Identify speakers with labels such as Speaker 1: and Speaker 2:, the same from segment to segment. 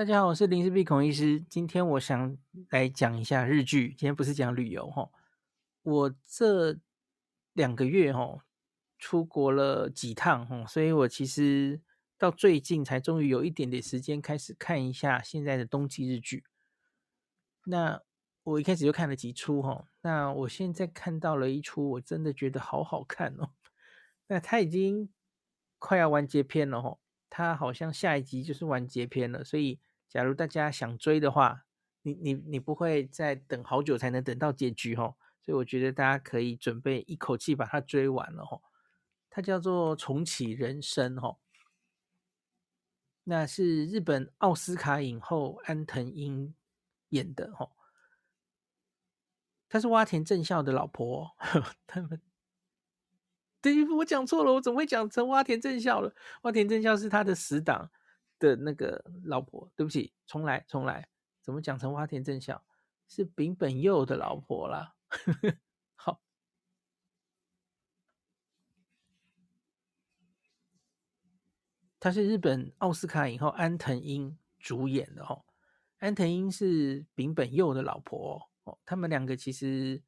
Speaker 1: 大家好，我是林氏璧孔医师。今天我想来讲一下日剧。今天不是讲旅游哈，我这两个月哈出国了几趟哈，所以我其实到最近才终于有一点点时间开始看一下现在的冬季日剧。那我一开始就看了几出哈，那我现在看到了一出，我真的觉得好好看哦。那它已经快要完结篇了哈，它好像下一集就是完结篇了，所以。假如大家想追的话，你你你不会再等好久才能等到结局哦，所以我觉得大家可以准备一口气把它追完了哦。它叫做《重启人生》哦，那是日本奥斯卡影后安藤樱演的哦，她是洼田正孝的老婆。他们，对，我讲错了，我怎么会讲成洼田正孝了？洼田正孝是他的死党。的那个老婆，对不起，重来重来，怎么讲成花田正孝？是丙本佑的老婆啦。好，她是日本奥斯卡影后安藤樱主演的哦。安藤樱是丙本佑的老婆哦，他们两个其实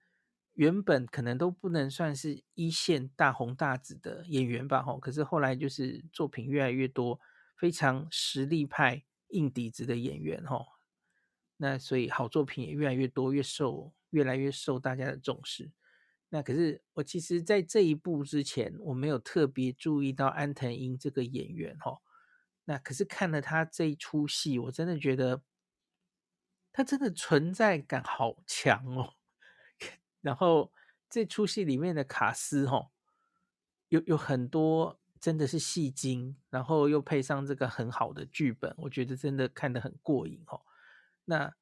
Speaker 1: 原本可能都不能算是一线大红大紫的演员吧，吼，可是后来就是作品越来越多。非常实力派、硬底子的演员哈，那所以好作品也越来越多，越受越来越受大家的重视。那可是我其实，在这一部之前，我没有特别注意到安藤樱这个演员哈。那可是看了他这一出戏，我真的觉得他真的存在感好强哦。然后这出戏里面的卡司哈，有有很多。真的是戏精，然后又配上这个很好的剧本，我觉得真的看得很过瘾哦。那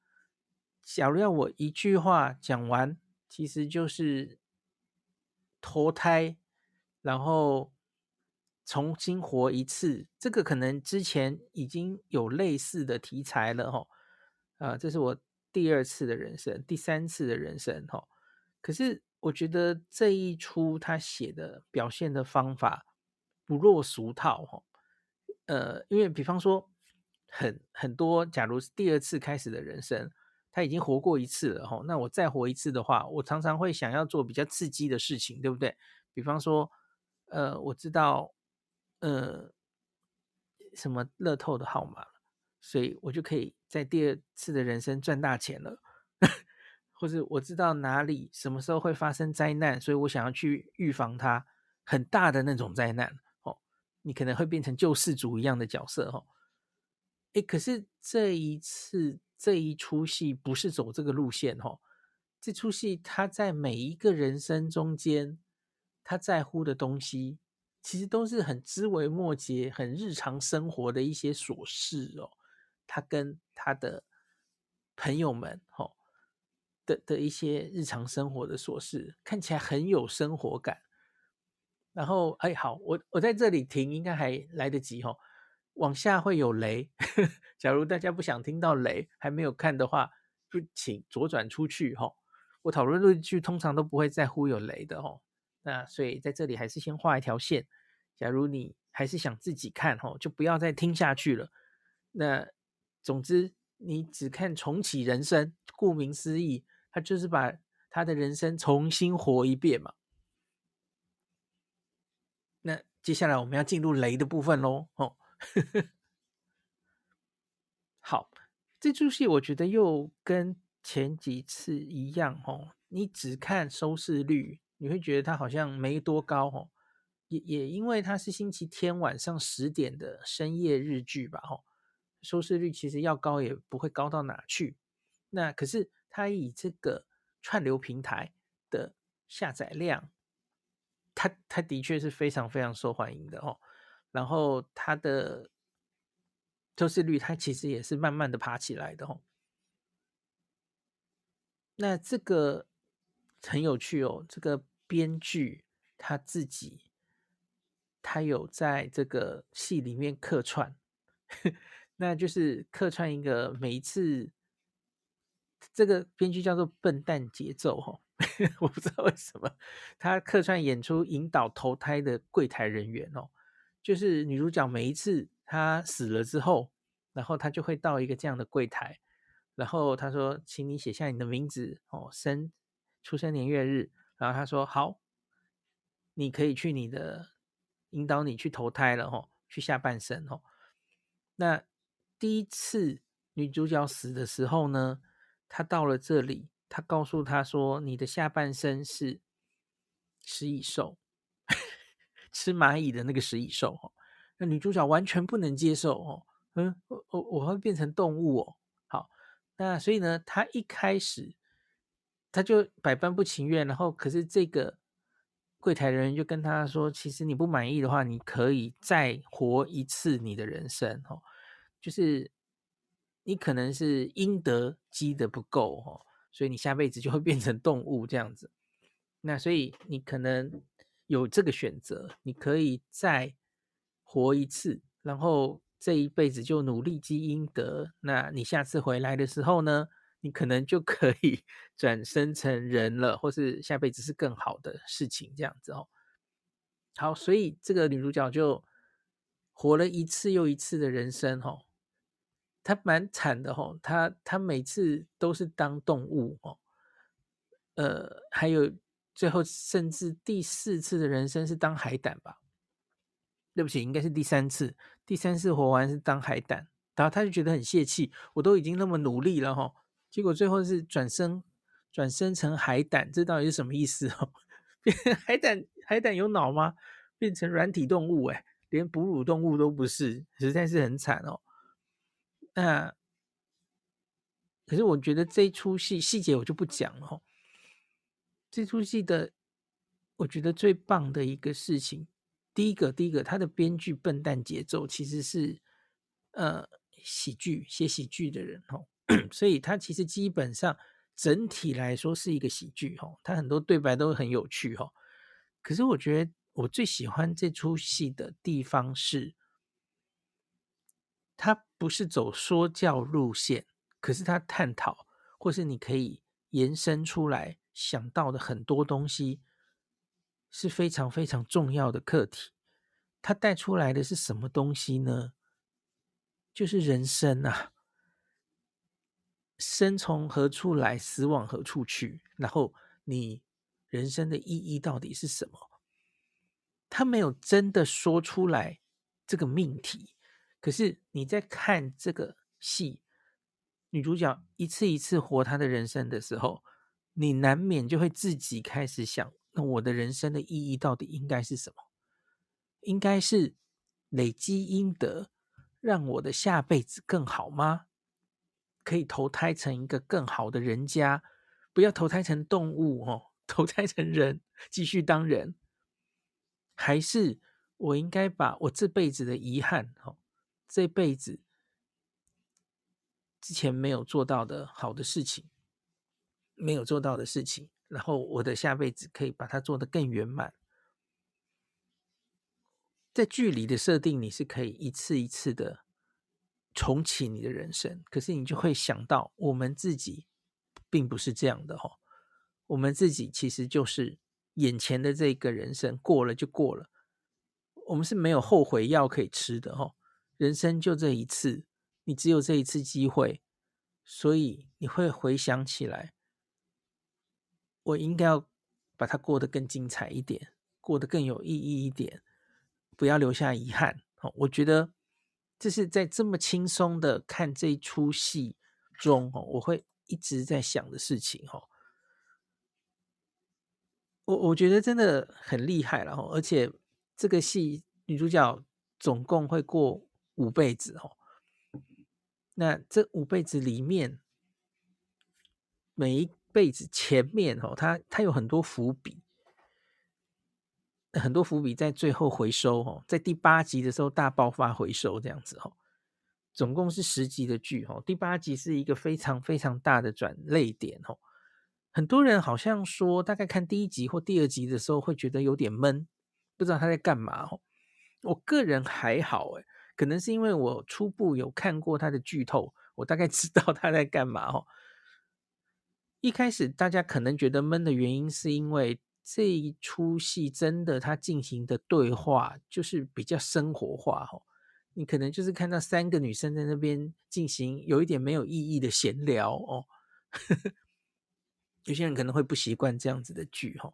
Speaker 1: 假如要我一句话讲完，其实就是投胎，然后重新活一次。这个可能之前已经有类似的题材了哈。啊，这是我第二次的人生，第三次的人生哈。可是我觉得这一出他写的表现的方法。不落俗套哈，呃，因为比方说很很多，假如是第二次开始的人生，他已经活过一次了哈，那我再活一次的话，我常常会想要做比较刺激的事情，对不对？比方说，呃，我知道，呃，什么乐透的号码，所以我就可以在第二次的人生赚大钱了，或者我知道哪里什么时候会发生灾难，所以我想要去预防它很大的那种灾难。你可能会变成救世主一样的角色哦，诶，可是这一次这一出戏不是走这个路线哦，这出戏他在每一个人生中间，他在乎的东西，其实都是很枝微末节、很日常生活的一些琐事哦。他跟他的朋友们哦的的一些日常生活的琐事，看起来很有生活感。然后，哎，好，我我在这里停，应该还来得及哈、哦。往下会有雷，假如大家不想听到雷，还没有看的话，就请左转出去哈、哦。我讨论论剧通常都不会在乎有雷的哦。那所以在这里还是先画一条线。假如你还是想自己看哈、哦，就不要再听下去了。那总之，你只看重启人生，顾名思义，他就是把他的人生重新活一遍嘛。那接下来我们要进入雷的部分喽，哦，好，这出戏我觉得又跟前几次一样，哦，你只看收视率，你会觉得它好像没多高，哦，也也因为它是星期天晚上十点的深夜日剧吧，哦，收视率其实要高也不会高到哪去，那可是它以这个串流平台的下载量。他他的确是非常非常受欢迎的哦，然后他的收视率，他其实也是慢慢的爬起来的哦。那这个很有趣哦，这个编剧他自己，他有在这个戏里面客串，那就是客串一个每一次，这个编剧叫做笨蛋节奏哦。我不知道为什么他客串演出引导投胎的柜台人员哦，就是女主角每一次她死了之后，然后他就会到一个这样的柜台，然后他说，请你写下你的名字哦，生出生年月日，然后他说好，你可以去你的引导你去投胎了哦，去下半生哦。那第一次女主角死的时候呢，她到了这里，他告诉他说，你的下半身是食蚁兽。吃蚂蚁的那个食蚁兽哦，那女主角完全不能接受哦，嗯，我我我会变成动物哦，好，那所以呢，他一开始他就百般不情愿，然后可是这个柜台的人就跟他说，其实你不满意的话，你可以再活一次你的人生哦，就是你可能是阴德积得不够哦，所以你下辈子就会变成动物这样子，那所以你可能。有这个选择，你可以再活一次，然后这一辈子就努力积阴德。那你下次回来的时候呢，你可能就可以 转生成人了，或是下辈子是更好的事情，这样子哦。好，所以这个女主角就活了一次又一次的人生哦，他蛮惨的哦，他他每次都是当动物哦，呃，还有。最后，甚至第四次的人生是当海胆吧？对不起，应该是第三次。第三次活完是当海胆，然后他就觉得很泄气。我都已经那么努力了哈，结果最后是转生，转生成海胆，这到底是什么意思哦？海胆，海胆有脑吗？变成软体动物哎，连哺乳动物都不是，实在是很惨哦。那可是我觉得这一出戏细节我就不讲了。这出戏的，我觉得最棒的一个事情，第一个，第一个，他的编剧笨蛋节奏其实是，呃，喜剧写喜剧的人哦，所以他其实基本上整体来说是一个喜剧哦，他很多对白都很有趣哦。可是我觉得我最喜欢这出戏的地方是，他不是走说教路线，可是他探讨，或是你可以延伸出来。想到的很多东西是非常非常重要的课题，它带出来的是什么东西呢？就是人生啊，生从何处来，死往何处去？然后你人生的意义到底是什么？他没有真的说出来这个命题，可是你在看这个戏，女主角一次一次活她的人生的时候。你难免就会自己开始想，那我的人生的意义到底应该是什么？应该是累积阴德，让我的下辈子更好吗？可以投胎成一个更好的人家，不要投胎成动物哦，投胎成人，继续当人。还是我应该把我这辈子的遗憾，哦，这辈子之前没有做到的好的事情。没有做到的事情，然后我的下辈子可以把它做得更圆满。在距离的设定，你是可以一次一次的重启你的人生，可是你就会想到，我们自己并不是这样的哦。我们自己其实就是眼前的这个人生过了就过了，我们是没有后悔药可以吃的哦。人生就这一次，你只有这一次机会，所以你会回想起来。我应该要把它过得更精彩一点，过得更有意义一点，不要留下遗憾。哦，我觉得这是在这么轻松的看这一出戏中，哦，我会一直在想的事情。哦，我我觉得真的很厉害了。哦，而且这个戏女主角总共会过五辈子。哦，那这五辈子里面每一。辈子前面哦，他他有很多伏笔，很多伏笔在最后回收哦，在第八集的时候大爆发回收这样子哦，总共是十集的剧哦，第八集是一个非常非常大的转泪点哦。很多人好像说，大概看第一集或第二集的时候会觉得有点闷，不知道他在干嘛哦。我个人还好诶，可能是因为我初步有看过他的剧透，我大概 知道他在干嘛哦。一开始大家可能觉得闷的原因，是因为这一出戏真的它进行的对话就是比较生活化哦。你可能就是看到三个女生在那边进行有一点没有意义的闲聊哦。有些人可能会不习惯这样子的剧哦，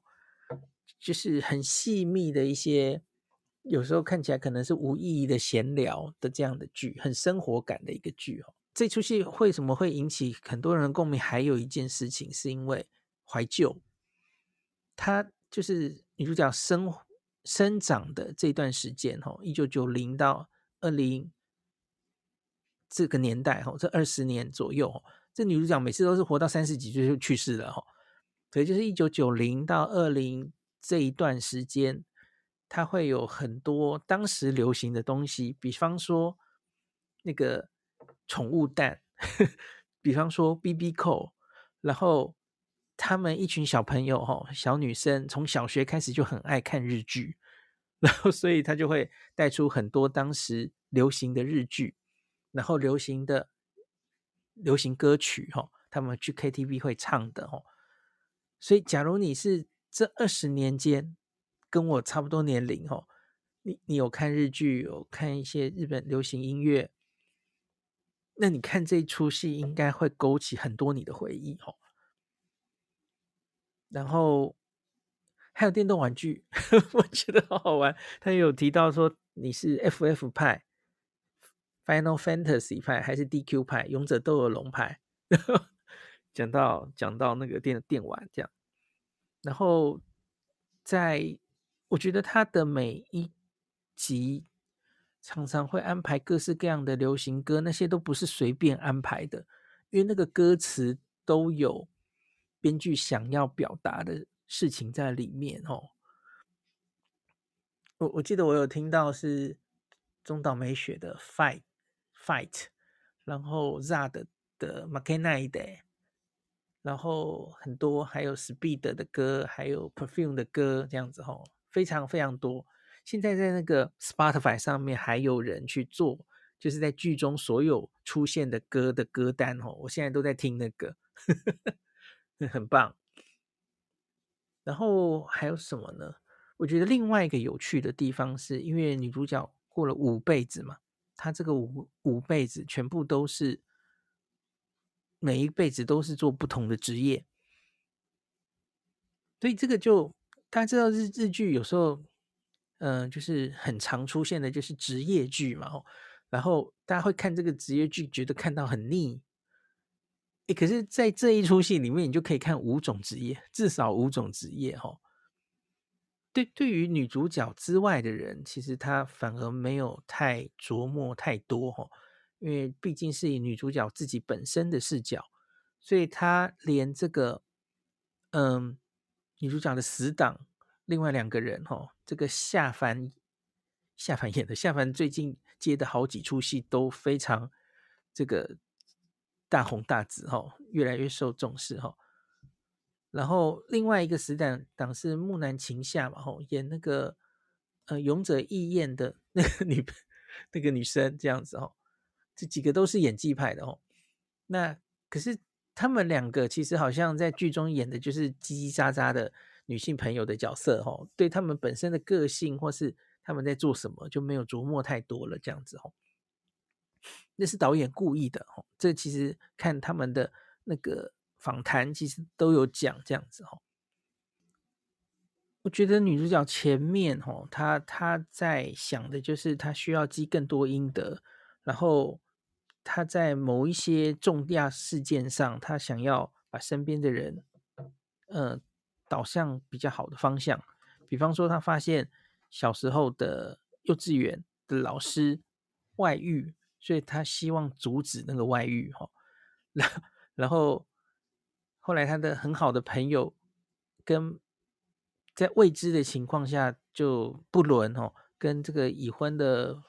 Speaker 1: 就是很细密的一些，有时候看起来可能是无意义的闲聊的这样的剧，很生活感的一个剧哦。这出戏为什么会引起很多人共鸣？还有一件事情是因为怀旧，他就是女主角生生长的这段时间哦，一九九零到二零这个年代哦，这二十年左右。这女主角每次都是活到三十几岁就去世了哈，所以就是一九九零到二零这一段时间，它会有很多当时流行的东西，比方说那个宠物蛋，比方说 BB 扣，然后他们一群小朋友哈，小女生从小学开始就很爱看日剧，然后所以他就会带出很多当时流行的日剧，然后流行的。流行歌曲，哈，他们去 KTV 会唱的，哈。所以，假如你是这二十年间跟我差不多年龄，哦，你你有看日剧，有看一些日本流行音乐，那你看这出戏应该会勾起很多你的回忆，哦。然后还有电动玩具，我觉得好好玩。他有提到说你是 FF 派。Final Fantasy 派还是 DQ 派，勇者斗恶龙派，讲到讲到那个电电玩这样，然后在我觉得他的每一集常常会安排各式各样的流行歌，那些都不是随便安排的，因为那个歌词都有编剧想要表达的事情在里面哦。我我记得我有听到是中岛美雪的 Fight。Fight，然后 ZARD 的 Makenai 然后很多还有 Speed 的歌，还有 Perfume 的歌，这样子吼，非常非常多。现在在那个 Spotify 上面还有人去做，就是在剧中所有出现的歌的歌单吼，我现在都在听那个，很棒。然后还有什么呢？我觉得另外一个有趣的地方是，因为女主角过了五辈子嘛。她这个五五辈子全部都是，每一辈子都是做不同的职业，所以这个就大家知道日日剧有时候，嗯、就是很常出现的就是职业剧嘛，然后大家会看这个职业剧，觉得看到很腻，诶，可是在这一出戏里面，你就可以看五种职业，至少五种职业哈。对，对于女主角之外的人，其实他反而没有太琢磨太多哈，因为毕竟是以女主角自己本身的视角，所以他连这个，嗯，女主角的死党，另外两个人哈，这个夏凡，夏凡演的夏凡最近接的好几出戏都非常这个大红大紫哈，越来越受重视哈。然后另外一个死党党是木南晴夏嘛，吼，演那个呃勇者义彦的那个女那个女生这样子哦，这几个都是演技派的哦。那可是他们两个其实好像在剧中演的就是叽叽喳喳的女性朋友的角色哦，对他们本身的个性或是他们在做什么就没有琢磨太多了这样子哦。那是导演故意的哦，这其实看他们的那个。访谈其实都有讲这样子哈，我觉得女主角前面哈，她她在想的就是她需要积更多阴德，然后他在某一些重大事件上，他想要把身边的人，呃，导向比较好的方向。比方说，他发现小时候的幼稚园的老师外遇，所以他希望阻止那个外遇哈，然然后。后来，他的很好的朋友跟在未知的情况下就不伦哦，跟这个已婚的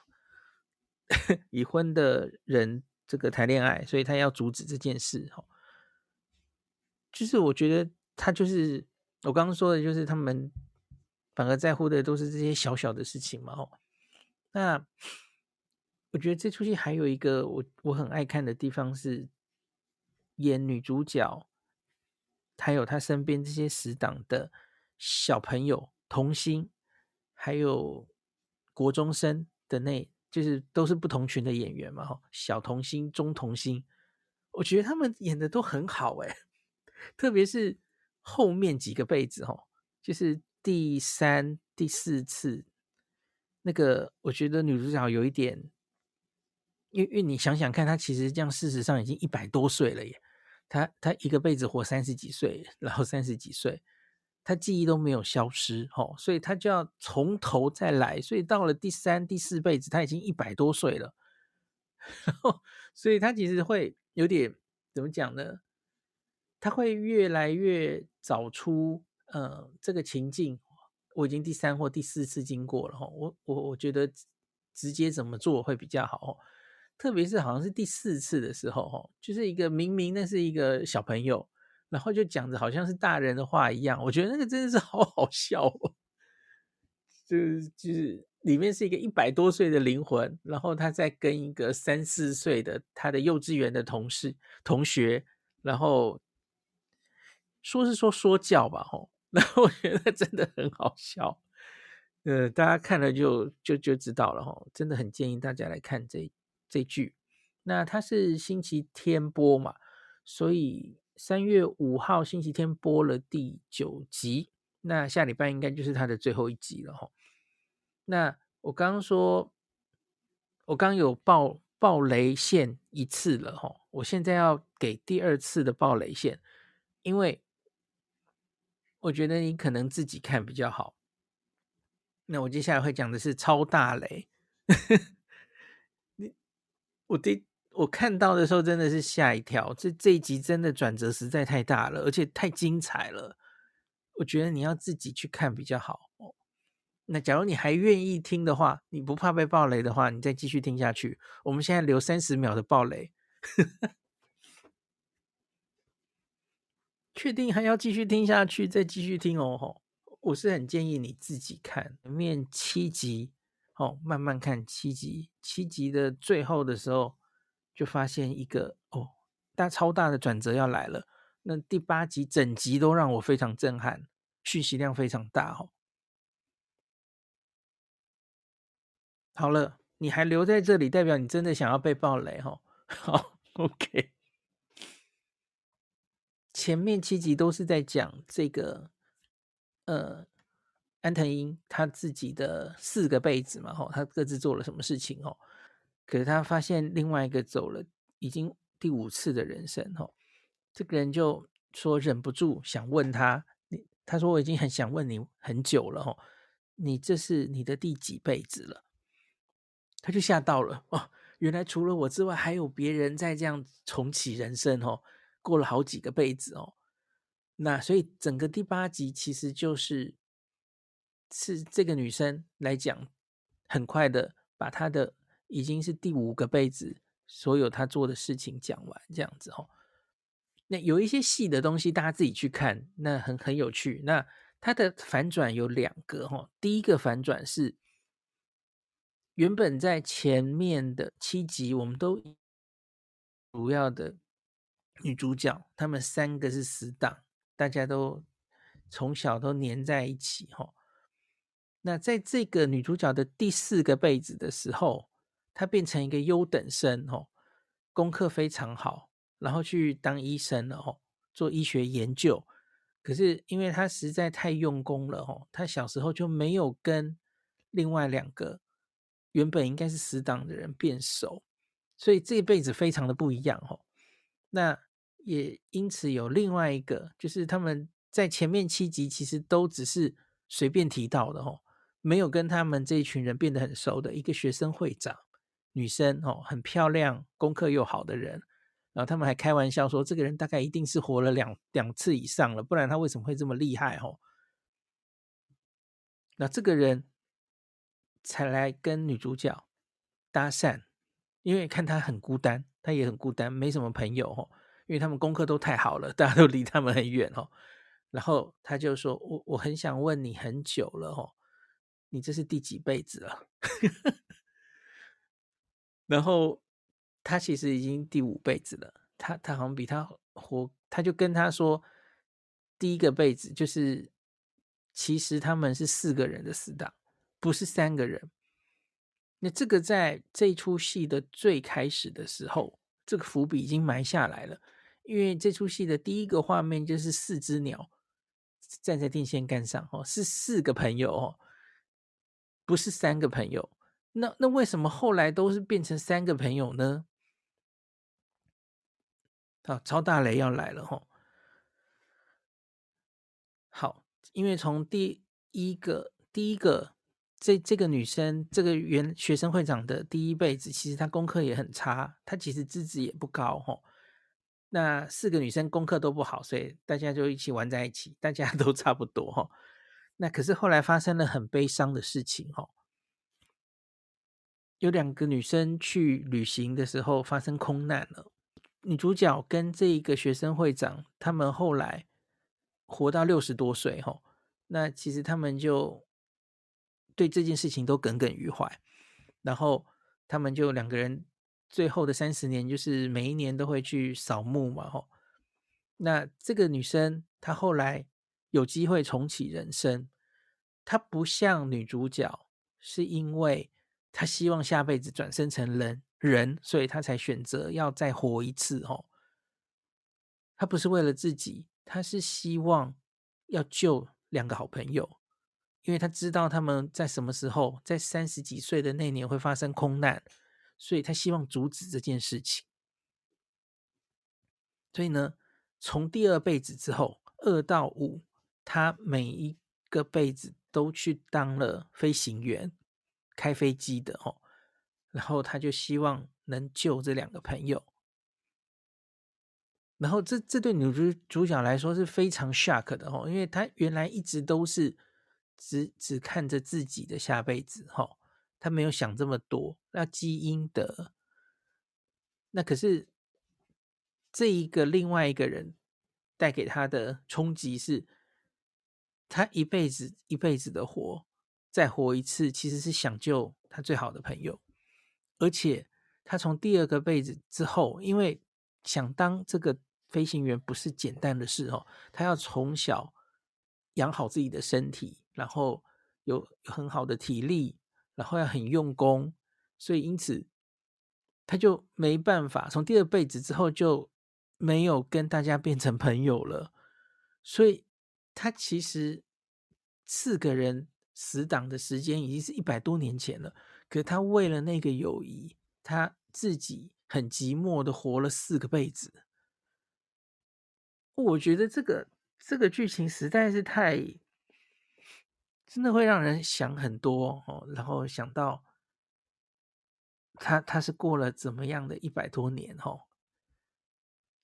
Speaker 1: 已婚的人这个谈恋爱，所以他要阻止这件事哦。就是我觉得他就是我刚刚说的，就是他们反而在乎的都是这些小小的事情嘛哦。那我觉得这出戏还有一个我我很爱看的地方是演女主角。还有她身边这些死党的小朋友、童星，还有国中生的那就是都是不同群的演员嘛，小童星、中童星，我觉得他们演的都很好诶，特别是后面几个辈子，哈，就是第三、第四次那个，我觉得女主角有一点，因为因为你想想看，她其实这样事实上已经一百多岁了耶，她她一个辈子活三十几岁，然后三十几岁。他记忆都没有消失，吼，所以他就要从头再来，所以到了第三、第四辈子，他已经一百多岁了，然后，所以他其实会有点怎么讲呢？他会越来越找出，呃，这个情境，我已经第三或第四次经过了，吼，我我我觉得直接怎么做会比较好，特别是好像是第四次的时候，吼，就是一个明明那是一个小朋友。然后就讲着好像是大人的话一样，我觉得那个真的是好好笑哦。就是就是里面是一个一百多岁的灵魂，然后他在跟一个三四岁的他的幼稚园的同事同学，然后说是说说教吧，吼，然后我觉得真的很好笑。呃，大家看了就就就知道了，吼，真的很建议大家来看这这剧。那它是星期天播嘛，所以。三月五号星期天播了第九集，那下礼拜应该就是他的最后一集了哈。那我刚刚说，我刚有爆爆雷线一次了哈，我现在要给第二次的爆雷线，因为我觉得你可能自己看比较好。那我接下来会讲的是超大雷，你我的。我看到的时候真的是吓一跳，这这一集真的转折实在太大了，而且太精彩了。我觉得你要自己去看比较好。那假如你还愿意听的话，你不怕被爆雷的话，你再继续听下去。我们现在留三十秒的爆雷，确定还要继续听下去，再继续听哦吼。我是很建议你自己看前面七集哦，慢慢看七集，七集的最后的时候。就发现一个哦，大超大的转折要来了。那第八集整集都让我非常震撼，讯息量非常大哦。好了，你还留在这里，代表你真的想要被爆雷哦。好，OK。前面七集都是在讲这个，呃，安藤英他自己的四个辈子嘛，吼，他各自做了什么事情哦。可是他发现另外一个走了，已经第五次的人生哈，这个人就说忍不住想问他，你他说我已经很想问你很久了哈，你这是你的第几辈子了？他就吓到了哦，原来除了我之外还有别人在这样重启人生哦，过了好几个辈子哦，那所以整个第八集其实就是是这个女生来讲，很快的把她的。已经是第五个辈子，所有他做的事情讲完这样子哦。那有一些细的东西，大家自己去看，那很很有趣。那它的反转有两个哈，第一个反转是原本在前面的七集，我们都主要的女主角，她们三个是死党，大家都从小都黏在一起哈。那在这个女主角的第四个辈子的时候，他变成一个优等生哦，功课非常好，然后去当医生了哦，做医学研究。可是因为他实在太用功了哦，他小时候就没有跟另外两个原本应该是死党的人变熟，所以这一辈子非常的不一样哦。那也因此有另外一个，就是他们在前面七集其实都只是随便提到的哦，没有跟他们这一群人变得很熟的一个学生会长。女生哦，很漂亮，功课又好的人，然后他们还开玩笑说，这个人大概一定是活了两两次以上了，不然他为什么会这么厉害哦？那这个人才来跟女主角搭讪，因为看他很孤单，他也很孤单，没什么朋友哦，因为他们功课都太好了，大家都离他们很远哦。然后他就说：“我我很想问你很久了哦，你这是第几辈子了？”然后他其实已经第五辈子了，他他好像比他活，他就跟他说，第一个辈子就是，其实他们是四个人的死党，不是三个人。那这个在这出戏的最开始的时候，这个伏笔已经埋下来了。因为这出戏的第一个画面就是四只鸟站在电线杆上，哦，是四个朋友哦，不是三个朋友。那那为什么后来都是变成三个朋友呢？好，超大雷要来了吼！好，因为从第一个第一个这这个女生，这个原学生会长的第一辈子，其实她功课也很差，她其实资质也不高吼。那四个女生功课都不好，所以大家就一起玩在一起，大家 都差不多哈。那可是后来发生了很悲伤的事情哈，有两个女生去旅行的时候发生空难了。女主角跟这一个学生会长，他们后来活到六十多岁，吼，那其实他们就对这件事情都耿耿于怀，然后他们就两个人最后的三十年，就是每一年都会去扫墓嘛，吼。那这个女生她后来有机会重启人生，她不像女主角，是因为他希望下辈子转生成人。人，所以他才选择要再活一次哦。他不是为了自己，他是希望要救两个好朋友，因为他知道他们在什么时候，在三十几岁的那年会发生空难，所以他希望阻止这件事情。所以呢，从第二辈子之后，二到五，他每一个辈子都去当了飞行员，开飞机的哦。然后他就希望能救这两个朋友，然后这这对女主主角来说是非常 shock 的哦，因为她原来一直都是只只看着自己的下辈子哈，她没有想这么多。那基因的，那可是这一个另外一个人带给她的冲击是，她一辈子一辈子的活，再活一次，其实是想救他最好的朋友。而且他从第二个辈子之后，因为想当这个飞行员不是简单的事哦，他要从小养好自己的身体，然后有很好的体力，然后要很用功，所以因此他就没办法，从第二辈子之后就没有跟大家变成朋友了。所以他其实四个人死党的时间已经是一百多年前了。可他为了那个友谊，他自己很寂寞的活了四个辈子。我觉得这个这个剧情实在是太，真的会让人想很多哦。然后想到他他是过了怎么样的一百多年哦，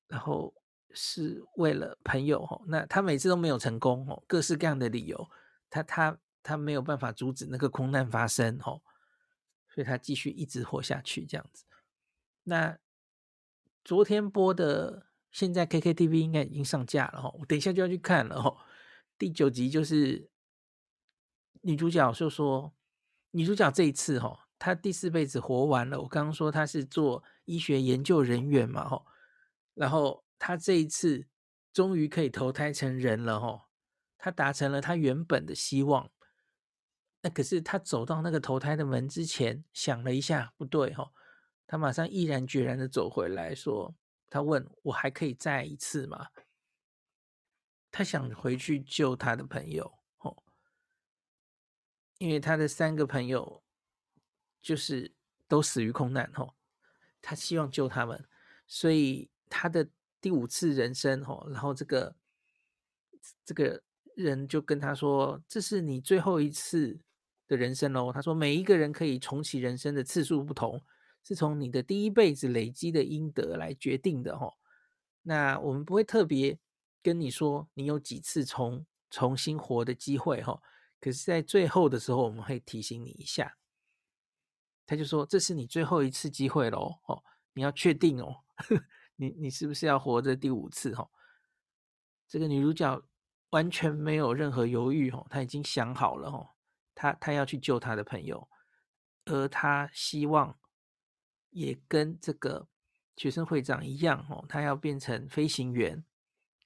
Speaker 1: 然后是为了朋友哦，那他每次都没有成功哦，各式各样的理由，他他他没有办法阻止那个空难发生哦。所以他继续一直活下去，这样子。那昨天播的，现在 KKTV 应该已经上架了哈，我等一下就要去看了哈。第九集就是女主角就说，女主角这一次哦，她第四辈子活完了。我刚刚说她是做医学研究人员嘛哈，然后她这一次终于可以投胎成人了哈，她达成了她原本的希望。那可是他走到那个投胎的门之前，想了一下，不对哈，他马上毅然决然的走回来说：“他问我还可以再一次吗？”他想回去救他的朋友，哦，因为他的三个朋友就是都死于空难，哦，他希望救他们，所以他的第五次人生，哦，然后这个这个人就跟他说：“这是你最后一次。”人生哦，他说每一个人可以重启人生的次数不同，是从你的第一辈子累积的阴德来决定的哈。那我们不会特别跟你说你有几次重重新活的机会哈，可是，在最后的时候，我们会提醒你一下。他就说这是你最后一次机会喽，哦，你要确定哦，你你是不是要活着第五次哈？这个女主角完全没有任何犹豫哦，她已经想好了哦。他他要去救他的朋友，而他希望也跟这个学生会长一样哦，他要变成飞行员，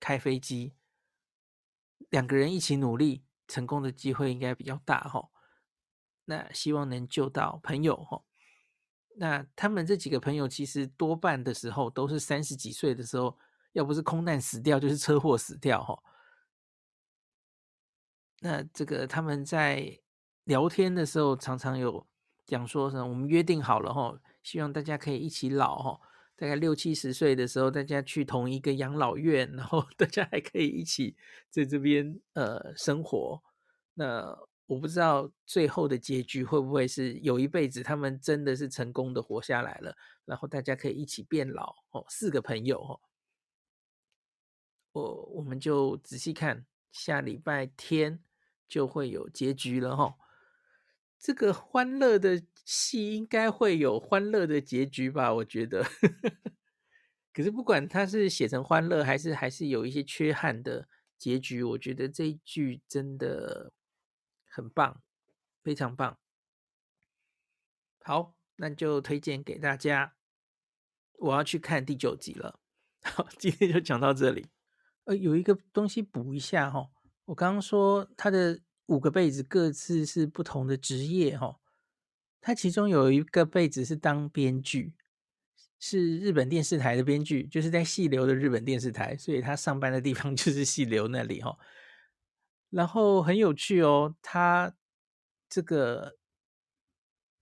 Speaker 1: 开飞机，两个人一起努力，成功的机会应该比较大哈。那希望能救到朋友哈。那他们这几个朋友其实多半的时候都是三十几岁的时候，要不是空难死掉，就是车祸死掉哈。那这个他们在聊天的时候，常常有讲说什么，我们约定好了哈，希望大家可以一起老哈，大概六七十岁的时候，大家去同一个养老院，然后大家还可以一起在这边呃生活。那我不知道最后的结局会不会是有一辈子他们真的是成功的活下来了，然后大家可以一起变老哦，四个朋友哦，我我们就仔细看下礼拜天。就会有结局了哈，这个欢乐的戏应该会有欢乐的结局吧？我觉得，可是不管他是写成欢乐，还是还是有一些缺憾的结局，我觉得这一句真的很棒，非常棒。好，那就推荐给大家。我要去看第九集了。好，今天就讲到这里。呃，有一个东西补一下哈。我刚刚说他的五个辈子各自是不同的职业哈，他其中有一个辈子是当编剧，是日本电视台的编剧，就是在细流的日本电视台，所以他上班的地方 就是细流那里哈。然后很有趣哦，他这个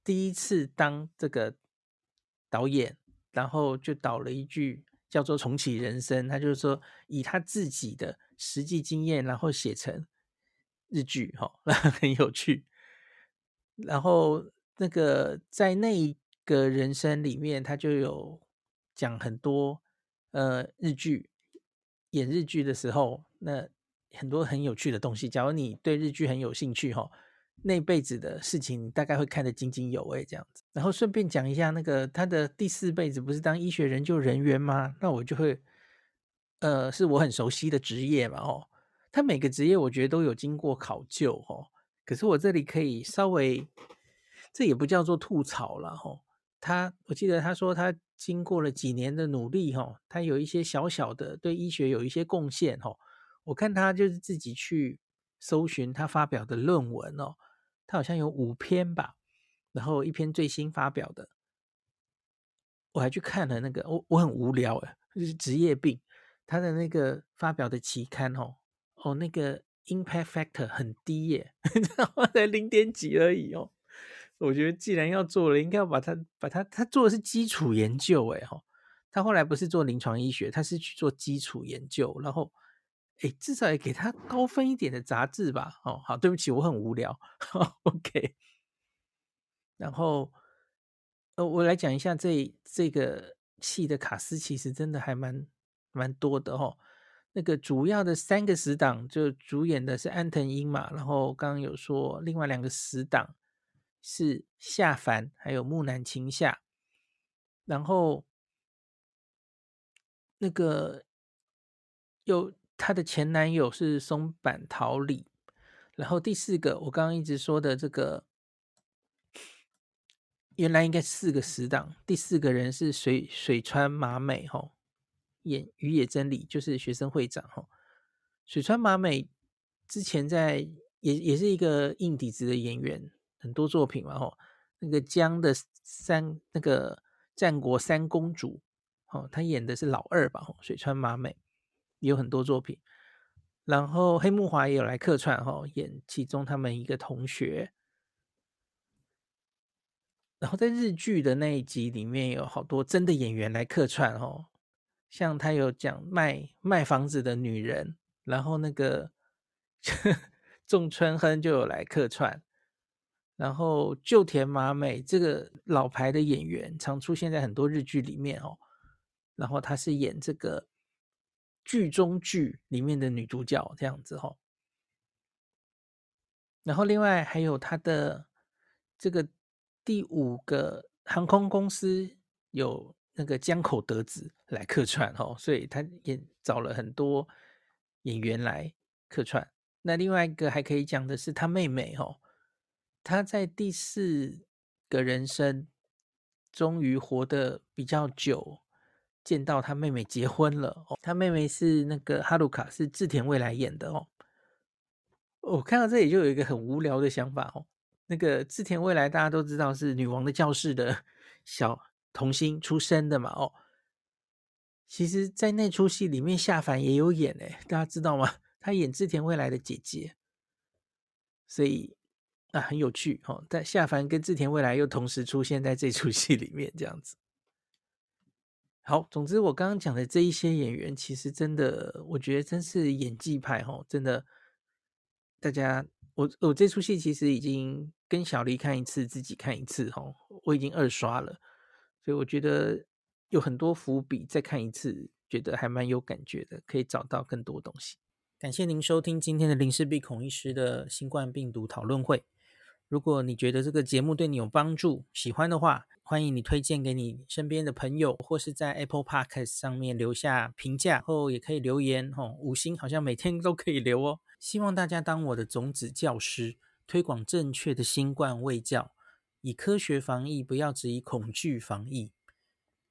Speaker 1: 第一次当这个导演，然后就导了一剧叫做《重启人生》，他就是说以他自己的。实际经验，然后写成日剧，哈，很有趣。然后那个在那一个人生里面，他就有讲很多呃日剧，演日剧的时候，那很多很有趣的东西。假如你对日剧很有兴趣，哈，那辈子的事情大概会看得津津有味这样子。然后顺便讲一下，那个他的第四辈子不是当医学研究人员吗？那我就会。呃，是我很熟悉的职业嘛，哦，他每个职业我觉得都有经过考究，哦，可是我这里可以稍微，这也不叫做吐槽了，哦，他我记得他说他经过了几年的努力，哦，他有一些小小的对医学有一些贡献，哦，我看他就是自己去搜寻他发表的论文，哦，他好像有五篇吧，然后一篇最新发表的，我还去看了那个，我我很无聊，诶，就是职业病。他的那个发表的期刊哦，哦，那个 impact factor 很低耶，才零点几而已哦。我觉得既然要做了，应该要把它把它他做的是基础研究哎哈。他后来不是做临床医学，他是去做基础研究，然后哎，至少也给他高分一点的杂志吧。哦，好，对不起，我很无聊。OK，然后呃，我来讲一下这这个戏的卡斯，其实真的还蛮。蛮多的哦，那个主要的三个死党就主演的是安藤樱嘛，然后刚刚有说另外两个死党是夏帆还有木南晴夏，然后那个有她的前男友是松坂桃李，然后第四个我刚刚一直说的这个原来应该四个死党，第四个人是水水川麻美吼。演宇野真理就是学生会长哈，水川麻美之前在也也是一个硬底子的演员，很多作品嘛哈，那个江的三那个战国三公主，哦，她演的是老二吧，水川麻美有很多作品，然后黑木华也有来客串哈，演其中他们一个同学，然后在日剧的那一集里面有好多真的演员来客串哦。像他有讲卖卖房子的女人，然后那个 仲春亨就有来客串，然后旧田麻美这个老牌的演员，常出现在很多日剧里面哦。然后她是演这个剧中剧里面的女主角这样子哦。然后另外还有他的这个第五个航空公司有。那个江口德子来客串哦，所以他也找了很多演员来客串。那另外一个还可以讲的是他妹妹哦，他在第四个人生终于活得比较久，见到他妹妹结婚了哦。他妹妹是那个哈鲁卡，是志田未来演的哦。我看到这里就有一个很无聊的想法哦，那个志田未来大家都知道是女王的教室的 小童星出身的嘛，哦，其实，在那出戏里面夏凡也有演诶，大家知道吗？他演志田未来的姐姐，所以啊很有趣哦。但夏凡跟志田未来又同时出现在这出戏里面，这样子。好，总之我刚刚讲的这一些演员，其实真的，我觉得真是演技派哦，真的。大家，我我这出戏其实已经跟小黎看一次，自己看一次哦，我已经二刷了，所以我觉得有很多伏笔，再看一次，觉得还蛮有感觉的，可以找到更多东西。感谢您收听今天的林氏璧孔医师的新冠病毒讨论会。如果你觉得这个节目对你有帮助，喜欢的话，欢迎你推荐给你身边的朋友，或是在 Apple Podcast 上面留下评价，后也可以留言哦，五星好像每天都可以留哦。希望大家当我的种子教师，推广正确的新冠卫教，以科学防疫，不要只以恐惧防疫。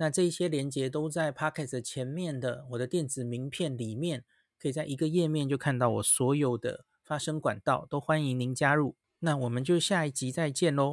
Speaker 1: 那这一些连接都在 Pocket 前面的我的电子名片里面，可以在一个页面就看到我所有的发声管道，都欢迎您加入。那我们就下一集再见喽。